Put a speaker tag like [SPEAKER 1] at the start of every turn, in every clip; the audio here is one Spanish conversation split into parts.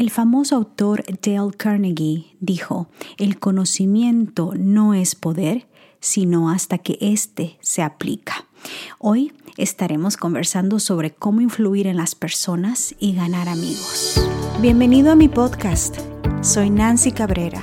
[SPEAKER 1] El famoso autor Dale Carnegie dijo, el conocimiento no es poder, sino hasta que éste se aplica. Hoy estaremos conversando sobre cómo influir en las personas y ganar amigos. Bienvenido a mi podcast. Soy Nancy Cabrera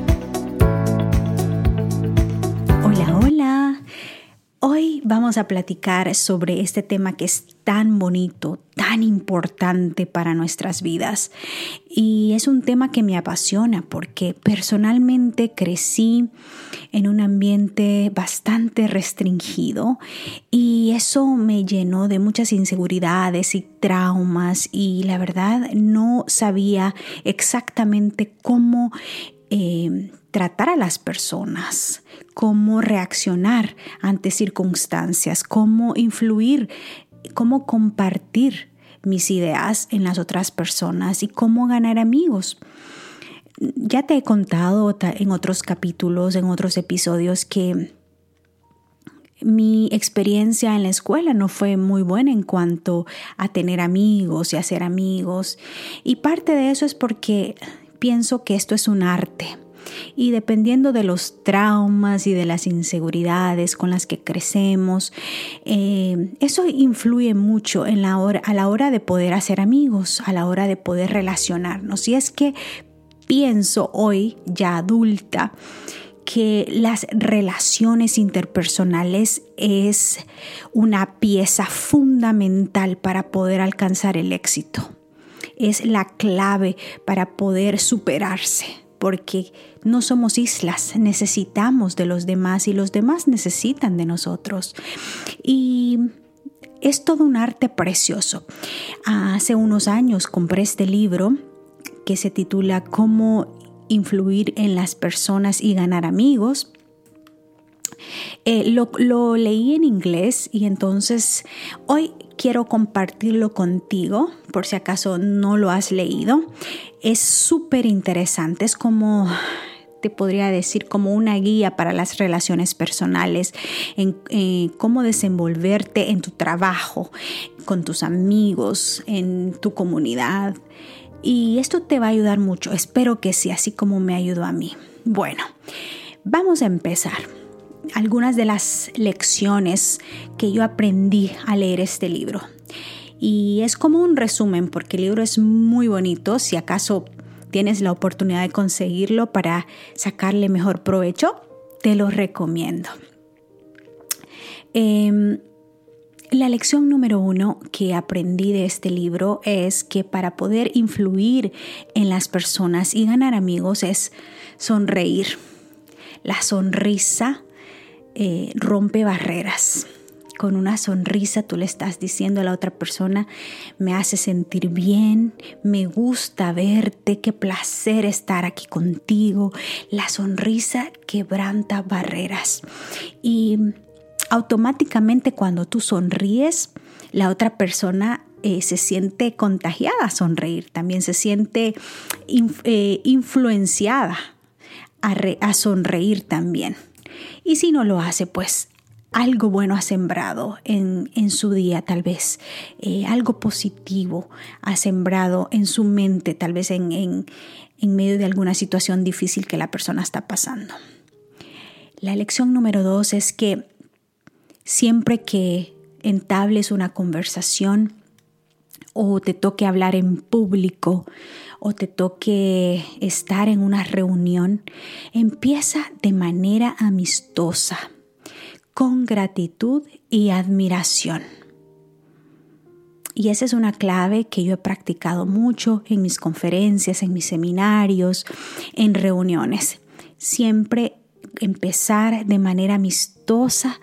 [SPEAKER 1] Hoy vamos a platicar sobre este tema que es tan bonito, tan importante para nuestras vidas. Y es un tema que me apasiona porque personalmente crecí en un ambiente bastante restringido y eso me llenó de muchas inseguridades y traumas y la verdad no sabía exactamente cómo eh, tratar a las personas, cómo reaccionar ante circunstancias, cómo influir, cómo compartir mis ideas en las otras personas y cómo ganar amigos. Ya te he contado en otros capítulos, en otros episodios, que mi experiencia en la escuela no fue muy buena en cuanto a tener amigos y hacer amigos. Y parte de eso es porque pienso que esto es un arte. Y dependiendo de los traumas y de las inseguridades con las que crecemos, eh, eso influye mucho a la hora de poder hacer amigos, a la hora de poder relacionarnos. Y es que pienso hoy, ya adulta, que las relaciones interpersonales es una pieza fundamental para poder alcanzar el éxito es la clave para poder superarse, porque no somos islas, necesitamos de los demás y los demás necesitan de nosotros. Y es todo un arte precioso. Hace unos años compré este libro que se titula Cómo influir en las personas y ganar amigos. Eh, lo, leí en inglés y entonces hoy quiero compartirlo contigo por si acaso no lo has leído. Es súper interesante, es como te podría decir como una guía para las relaciones personales, en eh, cómo desenvolverte en tu trabajo, con tus amigos, en tu comunidad. Y esto te va a ayudar mucho. Espero que sí, así como me ayudó a mí. Bueno, vamos a empezar algunas de las lecciones que yo aprendí a leer este libro. Y es como un resumen porque el libro es muy bonito. Si acaso tienes la oportunidad de conseguirlo para sacarle mejor provecho, te lo recomiendo. Em, la lección número uno que aprendí de este libro es que para poder influir en las personas y ganar amigos es sonreír. La sonrisa eh, rompe barreras. Con una sonrisa tú le estás diciendo a la otra persona, me hace sentir bien, me gusta verte, qué placer estar aquí contigo. La sonrisa quebranta barreras. Y automáticamente cuando tú sonríes, la otra persona eh, se siente contagiada a sonreír, también se siente eh, influenciada a sonreír también. Y si no lo hace, pues algo bueno ha sembrado en, su día, tal vez, eh, algo positivo ha sembrado en su mente, tal vez en, en medio de alguna situación difícil que la persona está pasando. La lección número dos es que siempre que entables una conversación o te toque hablar en público o te toque estar en una reunión, empieza de manera amistosa, con gratitud y admiración. Y esa es una clave que yo he practicado mucho en mis conferencias, en mis seminarios, en reuniones. Siempre empezar de manera amistosa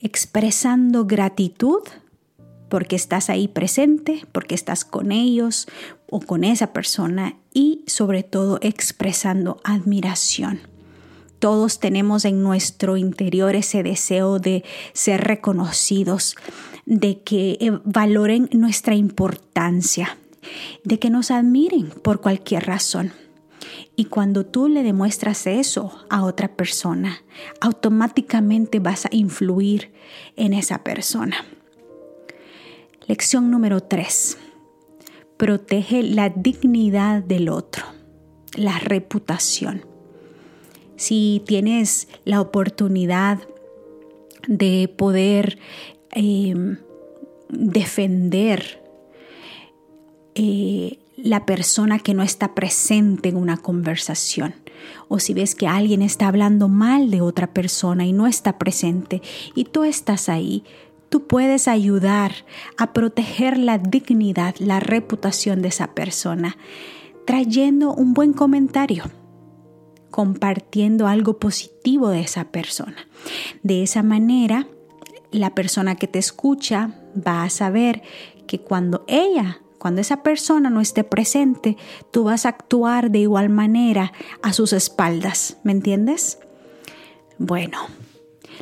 [SPEAKER 1] expresando gratitud porque estás ahí presente, porque estás con ellos o con esa persona y sobre todo expresando admiración. Todos tenemos en nuestro interior ese deseo de ser reconocidos, de que eh, valoren nuestra importancia, de que nos admiren por cualquier razón. Y cuando tú le demuestras eso a otra persona, automáticamente vas a influir en esa persona. Lección número 3. Protege la dignidad del otro, la reputación. Si tienes la oportunidad de poder em, defender eh, la persona que no está presente en una conversación. O si ves que alguien está hablando mal de otra persona y no está presente y tú estás ahí, tú puedes ayudar a proteger la dignidad, la reputación de esa persona, trayendo un buen comentario, compartiendo algo positivo de esa persona. De esa manera, la persona que te escucha va a saber que cuando ella cuando esa persona no esté presente, tú vas a actuar de igual manera a sus espaldas. ¿Me entiendes? Bueno,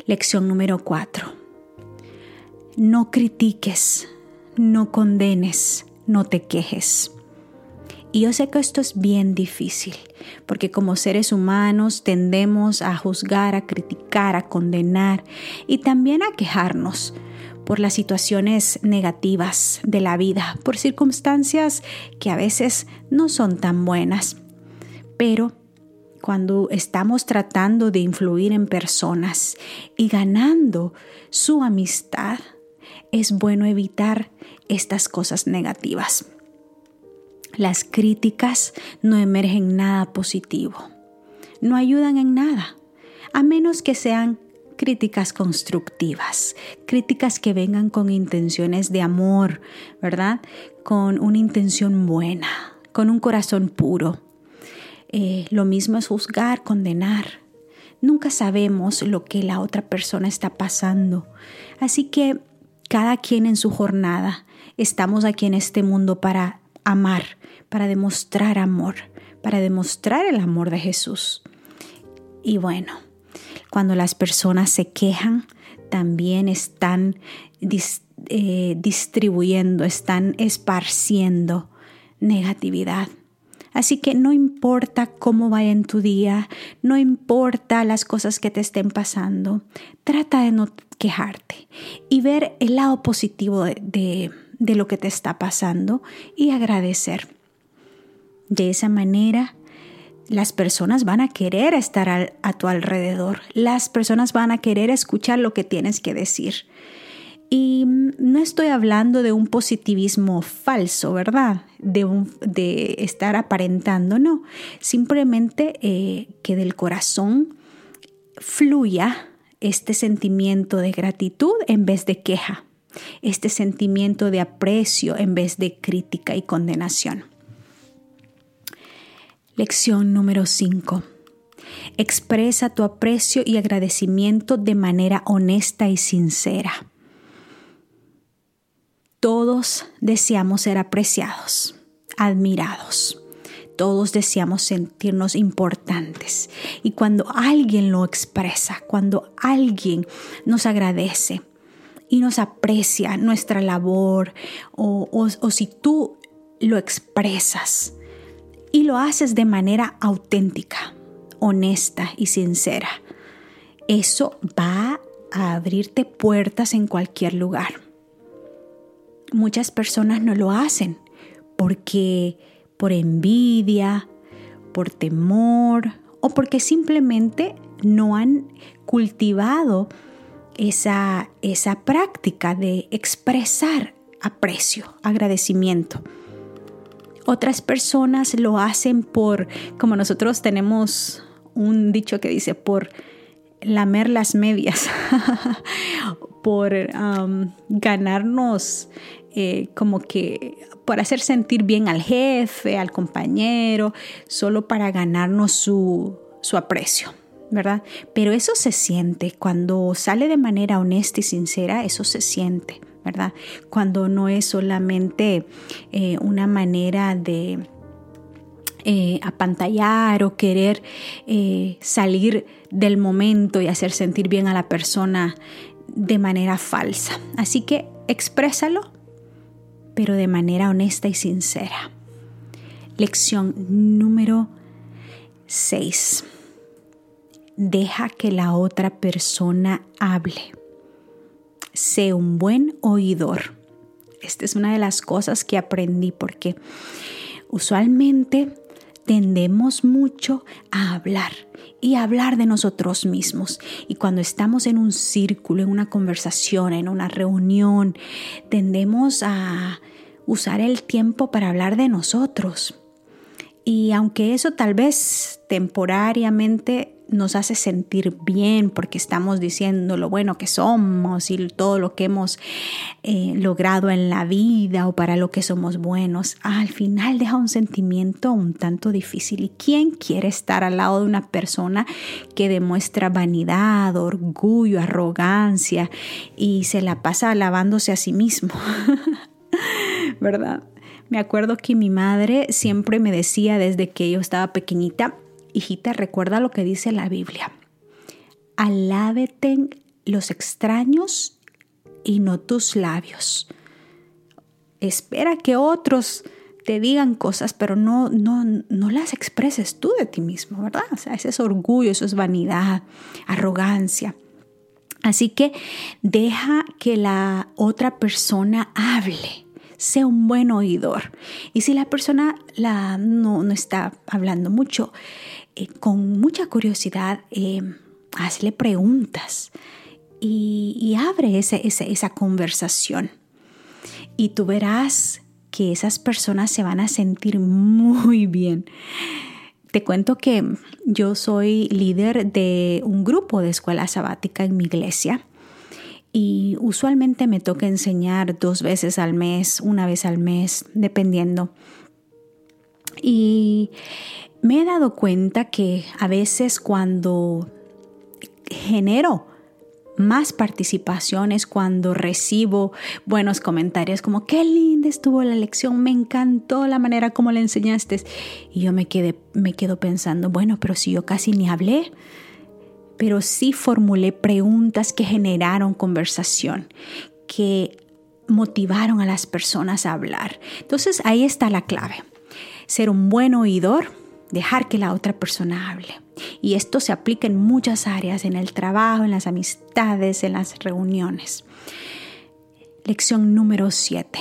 [SPEAKER 1] lección número cuatro no critiques, no condenes, no te quejes. Y yo sé que esto es bien difícil, porque como seres humanos tendemos a juzgar, a criticar, a condenar y también a quejarnos por las situaciones negativas de la vida, por circunstancias que a veces no son tan buenas. Pero cuando estamos tratando de influir en personas y ganando su amistad, es bueno evitar estas cosas negativas. Las críticas no emergen nada positivo, no ayudan en nada, a menos que sean críticas constructivas, críticas que vengan con intenciones de amor, ¿verdad? Con una intención buena, con un corazón puro. Eh, lo mismo es juzgar, condenar. Nunca sabemos lo que la otra persona está pasando. Así que cada quien en su jornada. Estamos aquí en este mundo para amar, para demostrar amor, para demostrar el amor de Jesús. Y bueno, cuando las personas se quejan, también están eh, distribuyendo, están esparciendo negatividad. Así que no importa cómo vaya en tu día, no importa las cosas que te estén pasando, trata de no quejarte y ver el lado positivo de, lo que te está pasando y agradecer. De esa manera, las personas van a querer estar a tu alrededor, las personas van a querer escuchar lo que tienes que decir. Y no estoy hablando de un positivismo falso, ¿verdad? De, de estar aparentando, no. Simplemente eh, que del corazón fluya este sentimiento de gratitud en vez de queja, este sentimiento de aprecio en vez de crítica y condenación. Lección número 5. Expresa tu aprecio y agradecimiento de manera honesta y sincera. Todos deseamos ser apreciados, admirados. Todos deseamos sentirnos importantes. Y cuando alguien lo expresa, cuando alguien nos agradece y nos aprecia nuestra labor, o, o si tú lo expresas y lo haces de manera auténtica, honesta y sincera, eso va a abrirte puertas en cualquier lugar muchas personas no lo hacen porque por envidia, por temor o porque simplemente no han cultivado esa, esa práctica de expresar aprecio, agradecimiento. Otras personas lo hacen por, como nosotros tenemos un dicho que dice, por lamer las medias, por ganarnos eh, como que por hacer sentir bien al jefe, al compañero, solo para ganarnos su, su aprecio, ¿verdad? Pero eso se siente, cuando sale de manera honesta y sincera, eso se siente, ¿verdad? Cuando no es solamente eh, una manera de eh, apantallar o querer salir del momento y hacer sentir bien a la persona de manera falsa. Así que exprésalo, pero de manera honesta y sincera. Lección número 6. Deja que la otra persona hable. Sé un buen oidor. Esta es una de las cosas que aprendí porque usualmente tendemos mucho a hablar y hablar de nosotros mismos. Y cuando estamos en un círculo, en una conversación, en una reunión, tendemos a usar el tiempo para hablar de nosotros. Y aunque eso tal vez temporariamente nos hace sentir bien porque estamos diciendo lo bueno que somos y todo lo que hemos eh, logrado en la vida o para lo que somos buenos, al final deja un sentimiento un tanto difícil. ¿Y quién quiere estar al lado de una persona que demuestra vanidad, orgullo, arrogancia y se la pasa alabándose a sí mismo? ¿Verdad? Me acuerdo que mi madre siempre me decía desde que yo estaba pequeñita, hijita, recuerda lo que dice la Biblia. Alábeten los extraños y no tus labios. Espera que otros te digan cosas, pero no, no, no las expreses tú de ti mismo, ¿verdad? O sea, ese es orgullo, eso es vanidad, arrogancia. Así que deja que la otra persona hable sea un buen oidor. Y si la persona la, no, está hablando mucho, eh, con mucha curiosidad, eh, hazle preguntas y, abre esa conversación. Y tú verás que esas personas se van a sentir muy bien. Te cuento que yo soy líder de un grupo de escuela sabática en mi iglesia y usualmente me toca enseñar dos veces al mes, una vez al mes, dependiendo. Y me he dado cuenta que a veces cuando genero más participaciones cuando recibo buenos comentarios como qué linda estuvo la lección, me encantó la manera como la enseñaste. Y yo me, quedé, me quedo pensando, bueno, pero si yo casi ni hablé, pero sí formulé preguntas que generaron conversación, que motivaron a las personas a hablar. Entonces ahí está la clave. Ser un buen oidor, dejar que la otra persona hable. Y esto se aplica en muchas áreas, en el trabajo, en las amistades, en las reuniones. Lección número 7.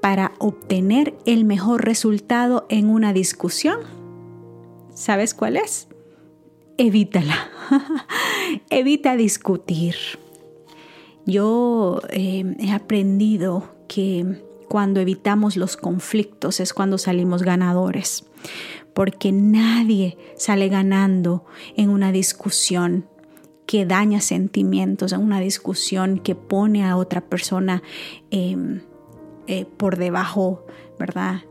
[SPEAKER 1] Para obtener el mejor resultado en una discusión, ¿sabes cuál es? evítala. Evita discutir. Yo eh, he aprendido que cuando evitamos los conflictos es cuando salimos ganadores, porque nadie sale ganando en una discusión que daña sentimientos, en una discusión que pone a otra persona em, eh, por debajo, ¿verdad?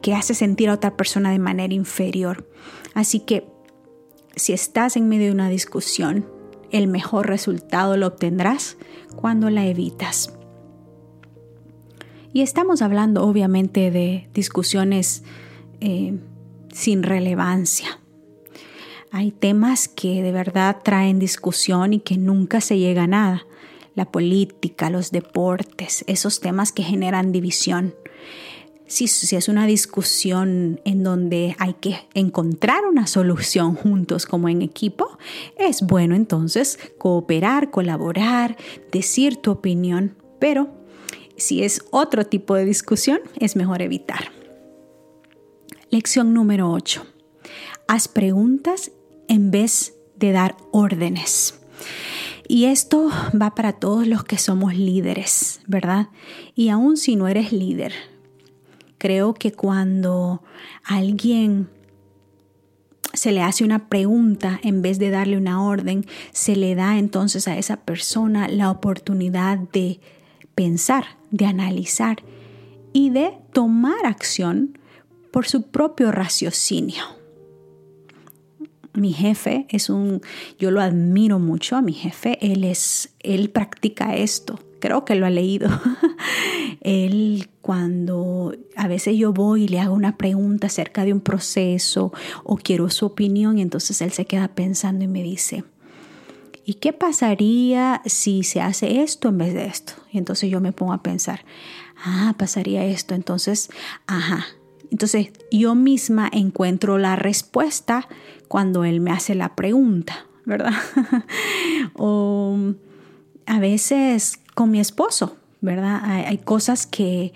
[SPEAKER 1] que hace sentir a otra persona de manera inferior. Así que si estás en medio de una discusión, el mejor resultado lo obtendrás cuando la evitas. Y estamos hablando obviamente de discusiones eh, sin relevancia. Hay temas que de verdad traen discusión y que nunca se llega a nada. La política, los deportes, esos temas que generan división si, es una discusión en donde hay que encontrar una solución juntos como en equipo, es bueno entonces cooperar, colaborar, decir tu opinión, pero si es otro tipo de discusión, es mejor evitar. Lección número 8. Haz preguntas en vez de dar órdenes. Y esto va para todos los que somos líderes, ¿verdad? Y aún si no eres líder, Creo que cuando alguien se le hace una pregunta en vez de darle una orden, se le da entonces a esa persona la oportunidad de pensar, de analizar y de tomar acción por su propio raciocinio. mi jefe es un, yo lo admiro mucho a mi jefe, él es, él practica esto, creo que lo ha leído. él cuando a veces yo voy y le hago una pregunta acerca de un proceso o quiero su opinión y entonces él se queda pensando y me dice, ¿y qué pasaría si se hace esto en vez de esto? Y entonces yo me pongo a pensar, ah, pasaría esto, entonces, ajá. Entonces yo misma encuentro la respuesta cuando él me hace la pregunta, ¿verdad? o a veces con mi esposo, ¿verdad? Hay, cosas que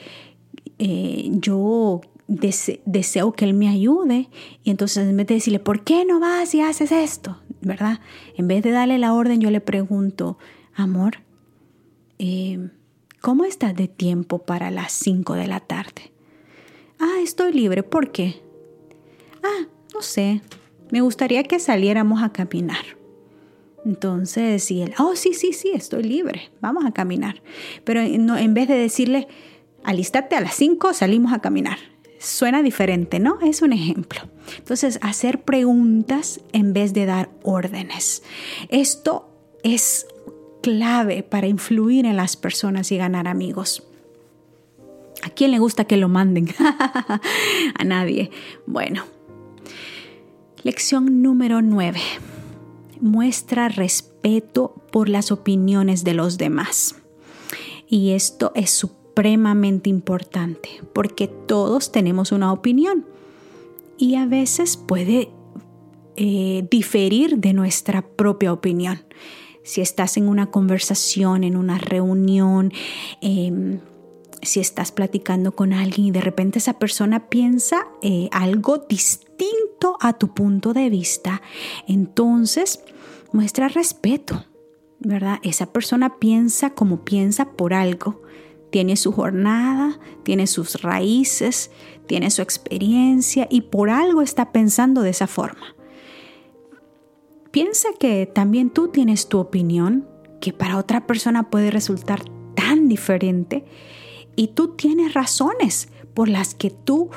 [SPEAKER 1] eh, yo deseo que él me ayude y entonces en vez de decirle, ¿por qué no vas y haces esto? ¿Verdad? En vez de darle la orden, yo le pregunto, amor, eh, ¿cómo estás de tiempo para las 5 de la tarde? Ah, estoy libre, ¿por qué? Ah, no sé, me gustaría que saliéramos a caminar. Entonces, si él, oh, sí, sí, sí, estoy libre, vamos a caminar. Pero no, en vez de decirle, alístate a las 5, salimos a caminar. Suena diferente, ¿no? Es un ejemplo. Entonces, hacer preguntas en vez de dar órdenes. Esto es clave para influir en las personas y ganar amigos. ¿A quién le gusta que lo manden? a nadie. Bueno, Lección número 9. Muestra respeto por las opiniones de los demás. Y esto es supremamente importante porque todos tenemos una opinión y a veces puede eh, diferir de nuestra propia opinión. Si estás en una conversación, en una reunión, em, si estás platicando con alguien y de repente esa persona piensa eh, algo distinto a tu punto de vista, entonces muestra respeto, ¿verdad? Esa persona piensa como piensa por algo. Tiene su jornada, tiene sus raíces, tiene su experiencia y por algo está pensando de esa forma. Piensa que también tú tienes tu opinión, que para otra persona puede resultar tan diferente y tú tienes razones por las que tú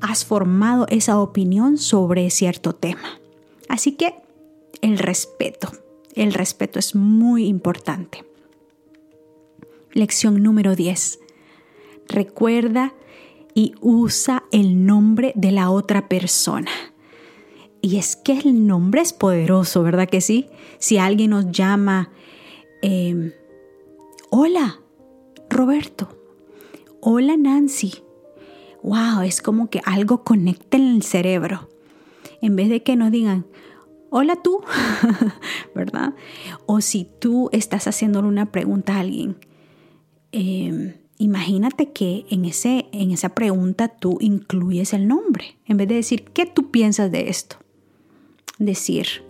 [SPEAKER 1] has formado esa opinión sobre cierto tema. Así que el respeto, el respeto es muy importante. Lección número 10. Recuerda y usa el nombre de la otra persona. Y es que el nombre es poderoso, ¿verdad que sí? Si alguien nos llama, em, hola, Roberto, hola Nancy. Wow, es como que algo conecta en el cerebro. En vez de que nos digan, hola tú, ¿verdad? O si tú estás haciéndole una pregunta a alguien, em, imagínate que en, ese, en esa pregunta tú incluyes el nombre. En vez de decir, ¿qué tú piensas de esto? Decir,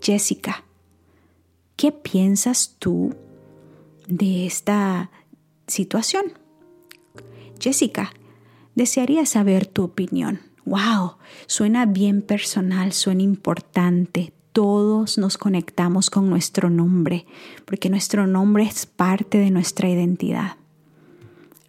[SPEAKER 1] Jessica, ¿qué piensas tú de esta situación? Jessica, desearía saber tu opinión. Wow, suena bien personal, suena importante. Todos nos conectamos con nuestro nombre, porque nuestro nombre es parte de nuestra identidad.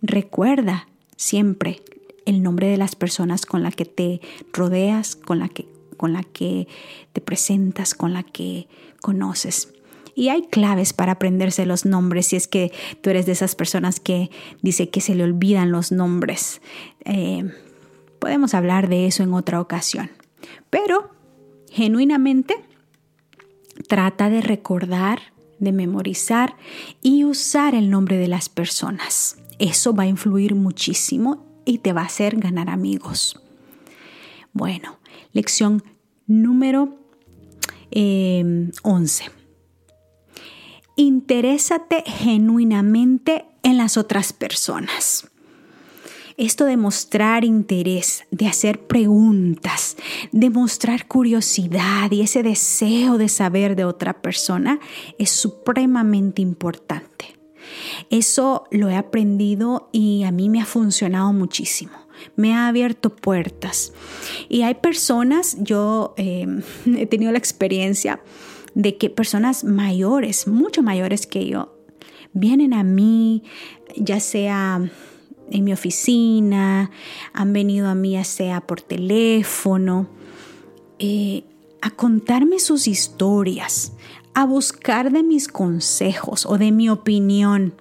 [SPEAKER 1] Recuerda siempre el nombre de las personas con las que te rodeas, con la que, con la que te presentas, con la que conoces. Y hay claves para aprenderse los nombres si es que tú eres de esas personas que dice que se le olvidan los nombres. Eh, podemos hablar de eso en otra ocasión. Pero, genuinamente, trata de recordar, de memorizar y usar el nombre de las personas. Eso va a influir muchísimo y te va a hacer ganar amigos. Bueno, lección número 11. Eh, interésate genuinamente en las otras personas. Esto de mostrar interés, de hacer preguntas, de mostrar curiosidad y ese deseo de saber de otra persona es supremamente importante. Eso lo he aprendido y a mí me ha funcionado muchísimo me ha abierto puertas. Y hay personas, yo eh, he tenido la experiencia de que personas mayores, mucho mayores que yo, vienen a mí, ya sea en mi oficina, han venido a mí ya sea por teléfono, eh, a contarme sus historias, a buscar de mis consejos o de mi opinión.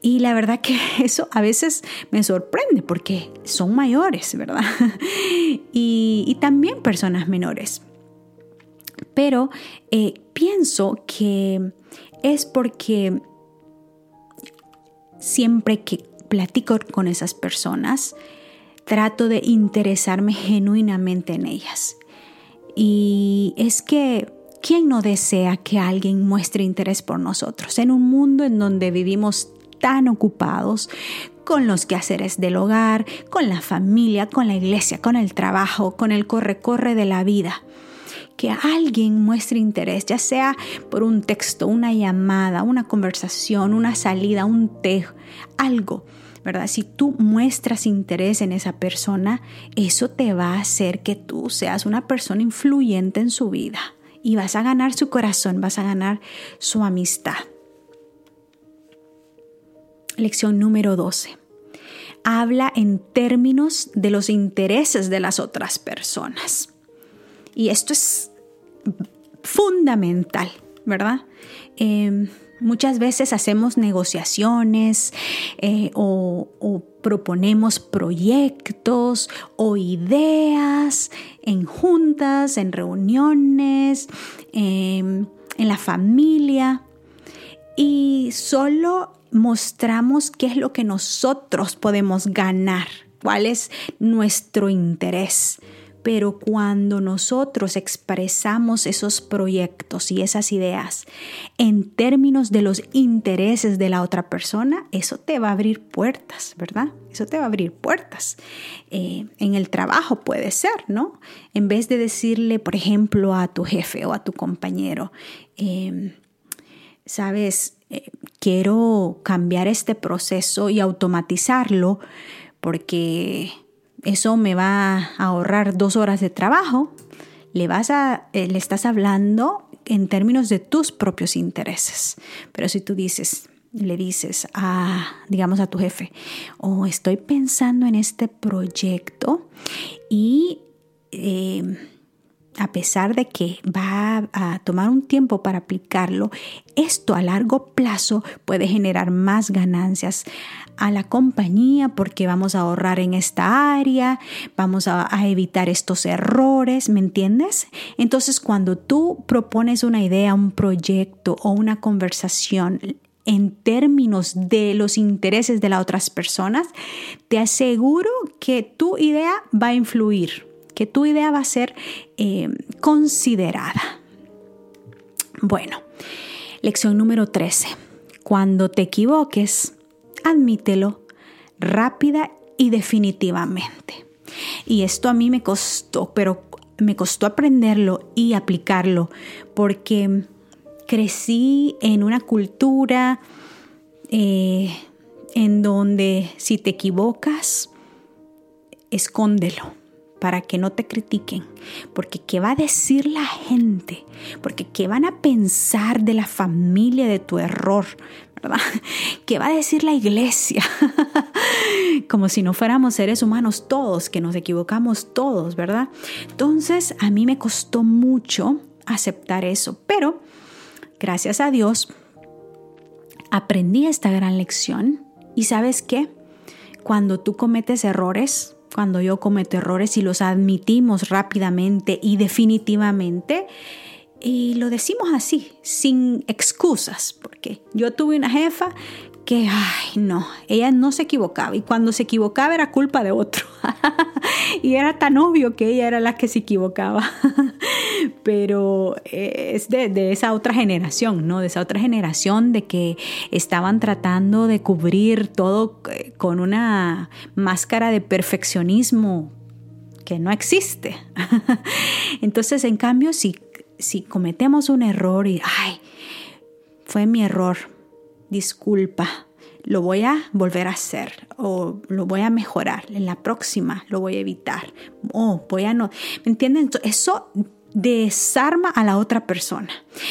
[SPEAKER 1] Y la verdad que eso a veces me sorprende porque son mayores, ¿verdad? y, también personas menores. Pero eh, pienso que es porque siempre que platico con esas personas, trato de interesarme genuinamente en ellas. Y es que, ¿quién no desea que alguien muestre interés por nosotros? En un mundo en donde vivimos tan ocupados con los quehaceres del hogar, con la familia, con la iglesia, con el trabajo, con el corre-corre de la vida. Que alguien muestre interés, ya sea por un texto, una llamada, una conversación, una salida, un té, algo ¿verdad? Si tú muestras interés en esa persona, eso te va a hacer que tú seas una persona influyente en su vida y vas a ganar su corazón, vas a ganar su amistad. Lección número 12. Habla en términos de los intereses de las otras personas. Y esto es fundamental, ¿verdad? Eh, Muchas veces hacemos negociaciones eh, o, proponemos proyectos o ideas en juntas, en reuniones, em, en la familia y solo mostramos qué es lo que nosotros podemos ganar, cuál es nuestro interés. Pero cuando nosotros expresamos esos proyectos y esas ideas en términos de los intereses de la otra persona, eso te va a abrir puertas, ¿verdad? Eso te va a abrir puertas. Eh, en el trabajo puede ser, ¿no? En vez de decirle, por ejemplo, a tu jefe o a tu compañero, em, sabes, eh, quiero cambiar este proceso y automatizarlo porque eso me va a ahorrar dos horas de trabajo, le, vas a, eh, le estás hablando en términos de tus propios intereses. Pero si tú dices, le dices a, digamos, a tu jefe, o oh, estoy pensando en este proyecto y eh, a pesar de que va a tomar un tiempo para aplicarlo, esto a largo plazo puede generar más ganancias a la compañía porque vamos a ahorrar en esta área, vamos a, evitar estos errores, ¿me entiendes? Entonces cuando tú propones una idea, un proyecto o una conversación en términos de los intereses de las otras personas, te aseguro que tu idea va a influir, que tu idea va a ser eh, considerada. Bueno, lección número 13. Cuando te equivoques, admítelo rápida y definitivamente. Y esto a mí me costó, pero me costó aprenderlo y aplicarlo porque crecí en una cultura eh, en donde si te equivocas, escóndelo para que no te critiquen, porque qué va a decir la gente, porque qué van a pensar de la familia de tu error, ¿verdad? ¿Qué va a decir la iglesia? Como si no fuéramos seres humanos todos, que nos equivocamos todos, ¿verdad? Entonces a mí me costó mucho aceptar eso, pero gracias a Dios aprendí esta gran lección y sabes qué? Cuando tú cometes errores, cuando yo cometo errores y los admitimos rápidamente y definitivamente. Y lo decimos así, sin excusas, porque yo tuve una jefa que, ay, no, ella no se equivocaba y cuando se equivocaba era culpa de otro. y era tan obvio que ella era la que se equivocaba. Pero eh, es de, esa otra generación, ¿no? De esa otra generación de que estaban tratando de cubrir todo eh, con una máscara de perfeccionismo que no existe. Entonces, en cambio, si, si cometemos un error y, ay, fue mi error, disculpa, lo voy a volver a hacer o lo voy a mejorar, en la próxima lo voy a evitar o voy a no, ¿me entienden? Eso desarma a la otra persona.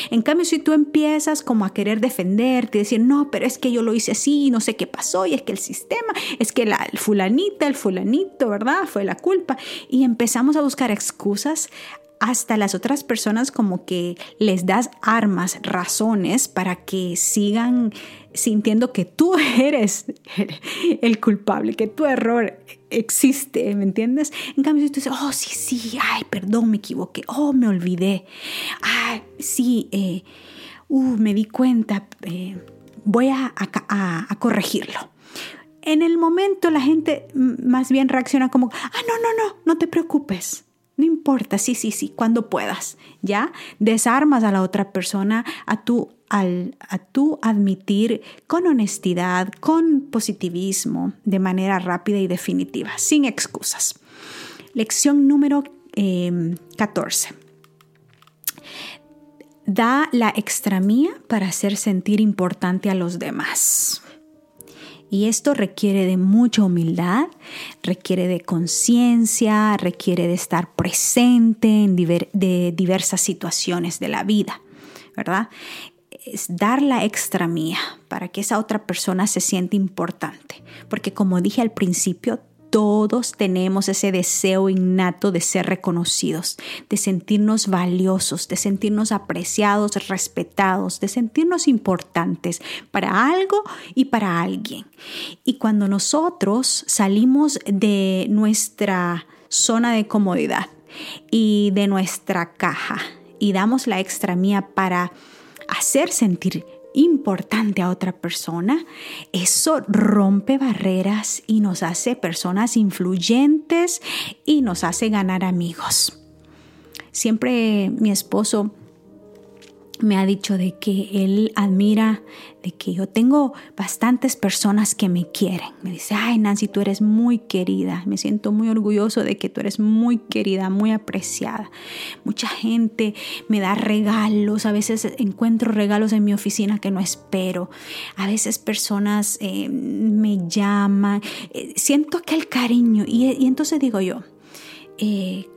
[SPEAKER 1] En cambio, si tú empiezas como a querer defenderte, decir, no, pero es que yo lo hice así, no sé qué pasó, y es que el sistema, es que la fulanita, el fulanito, ¿verdad? Fue la culpa. Y empezamos a buscar excusas, hasta las otras personas como que les das armas, razones para que sigan sintiendo que tú eres el culpable, que tu error existe, ¿me entiendes? En cambio, si tú dices, oh, sí, sí, ay, perdón, me equivoqué, oh, me olvidé, ay, sí, eh, uh, me di cuenta, eh, voy a, a corregirlo. En el momento la gente más bien reacciona como, ah, no, no, no, no te preocupes. No importa, sí, sí, sí, cuando puedas, ¿ya? Desarmas a la otra persona a tu, al, a tu admitir con honestidad, con positivismo, de manera rápida y definitiva, sin excusas. Lección número 14. Em, da la extramía para hacer sentir importante a los demás. Y esto requiere de mucha humildad, requiere de conciencia, requiere de estar presente en diversas situaciones de la vida, ¿verdad? Es dar la extra mía para que esa otra persona se sienta importante. Porque como dije al principio, todos tenemos ese deseo innato de ser reconocidos, de sentirnos valiosos, de sentirnos apreciados, respetados, de sentirnos importantes para algo y para alguien. Y cuando nosotros salimos de nuestra zona de comodidad y de nuestra caja y damos la extra mía para hacer sentir importante a otra persona, eso rompe barreras y nos hace personas influyentes y nos hace ganar amigos. Siempre mi esposo me ha dicho de que él admira, de que yo tengo bastantes personas que me quieren. Me dice, ay Nancy, tú eres muy querida. Me siento muy orgulloso de que tú eres muy querida, muy apreciada. Mucha gente me da regalos, a veces encuentro regalos en mi oficina que no espero. A veces personas eh, me llaman, eh, siento aquel cariño y, y entonces digo yo, eh,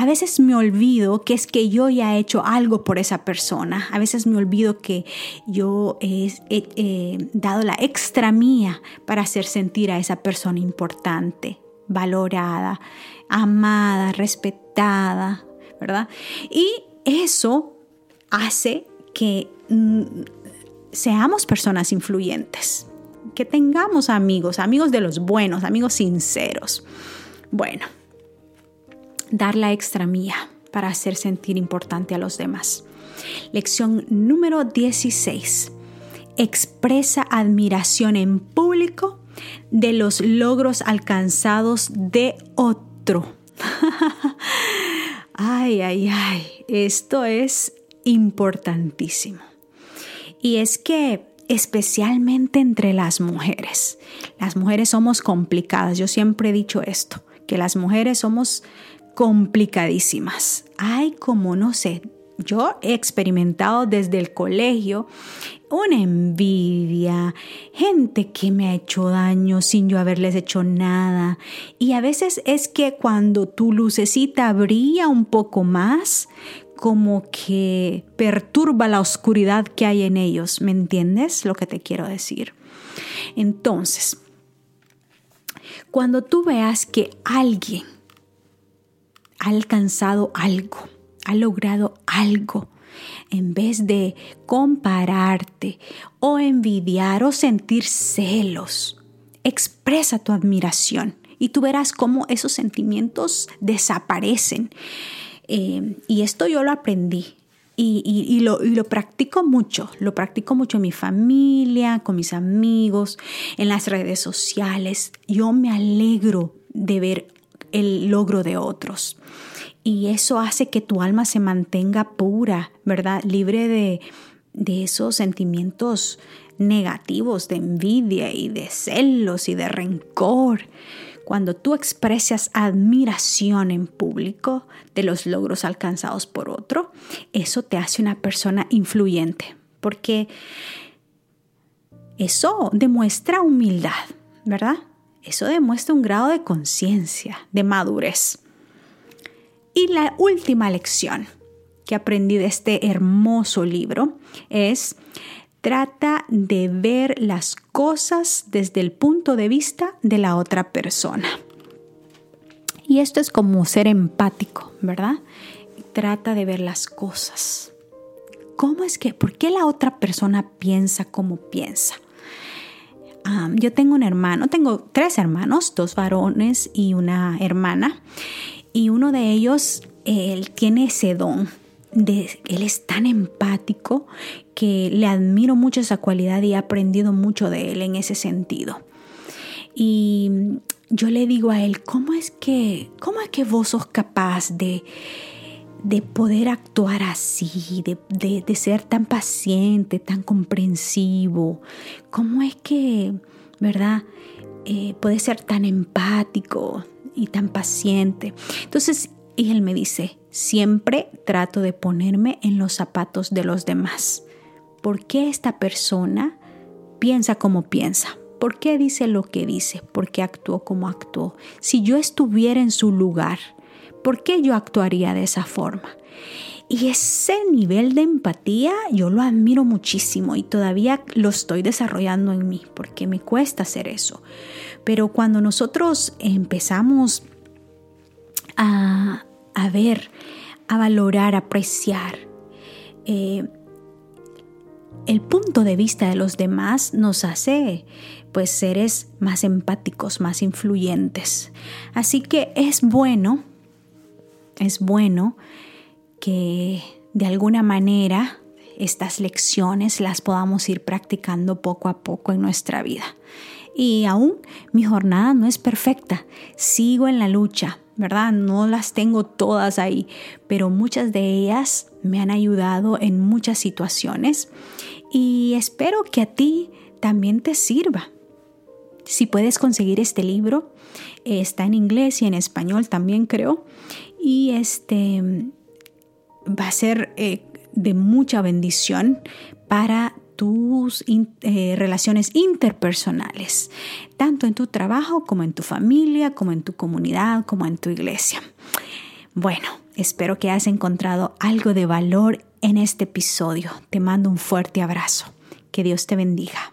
[SPEAKER 1] a veces me olvido que es que yo ya he hecho algo por esa persona. A veces me olvido que yo he, dado la extra mía para hacer sentir a esa persona importante, valorada, amada, respetada, ¿verdad? Y eso hace que mm, seamos personas influyentes, que tengamos amigos, amigos de los buenos, amigos sinceros. Bueno dar la extra mía para hacer sentir importante a los demás. Lección número 16. Expresa admiración en público de los logros alcanzados de otro. ay, ay, ay, esto es importantísimo. Y es que especialmente entre las mujeres, las mujeres somos complicadas. Yo siempre he dicho esto, que las mujeres somos complicadísimas. Ay, como no sé, yo he experimentado desde el colegio una envidia, gente que me ha hecho daño sin yo haberles hecho nada. Y a veces es que cuando tu lucecita brilla un poco más, como que perturba la oscuridad que hay en ellos. ¿Me entiendes lo que te quiero decir? Entonces, cuando tú veas que alguien ha alcanzado algo, ha logrado algo, en vez de compararte o envidiar o sentir celos, expresa tu admiración y tú verás cómo esos sentimientos desaparecen. Eh, y esto yo lo aprendí y, lo, y, lo, practico mucho, lo practico mucho en mi familia, con mis amigos, en las redes sociales. Yo me alegro de ver el logro de otros. Y eso hace que tu alma se mantenga pura, ¿verdad? Libre de, de esos sentimientos negativos, de envidia y de celos y de rencor. Cuando tú expresas admiración en público de los logros alcanzados por otro, eso te hace una persona influyente, porque eso demuestra humildad, ¿verdad? Eso demuestra un grado de conciencia, de madurez. Y la última lección que aprendí de este hermoso libro es trata de ver las cosas desde el punto de vista de la otra persona. Y esto es como ser empático, ¿verdad? Trata de ver las cosas. ¿Cómo es que, por qué la otra persona piensa como piensa? Yo tengo un hermano, tengo tres hermanos, dos varones y una hermana. Y uno de ellos, él tiene ese don. De, él es tan empático que le admiro mucho esa cualidad y he aprendido mucho de él en ese sentido. Y yo le digo a él, ¿cómo es que, cómo es que vos sos capaz de, de poder actuar así, de, de, ser tan paciente, tan comprensivo? ¿Cómo es que, verdad, eh, puedes ser tan empático y tan paciente? Entonces, y él me dice, siempre trato de ponerme en los zapatos de los demás. ¿Por qué esta persona piensa como piensa? ¿Por qué dice lo que dice? ¿Por qué actuó como actuó? Si yo estuviera en su lugar, ¿por qué yo actuaría de esa forma? Y ese nivel de empatía yo lo admiro muchísimo y todavía lo estoy desarrollando en mí porque me cuesta hacer eso. Pero cuando nosotros empezamos a, ver, a valorar, a apreciar eh, el punto de vista de los demás, nos hace pues seres más empáticos, más influyentes. Así que es bueno, es bueno que de alguna manera estas lecciones las podamos ir practicando poco a poco en nuestra vida. Y aún mi jornada no es perfecta, sigo en la lucha, ¿verdad? No las tengo todas ahí, pero muchas de ellas me han ayudado en muchas situaciones y espero que a ti también te sirva. Si puedes conseguir este libro, está en inglés y en español también creo. Y este va a ser eh, de mucha bendición para tus eh, relaciones interpersonales, tanto en tu trabajo como en tu familia, como en tu comunidad, como en tu iglesia. Bueno, espero que hayas encontrado algo de valor en este episodio. Te mando un fuerte abrazo. Que Dios te bendiga.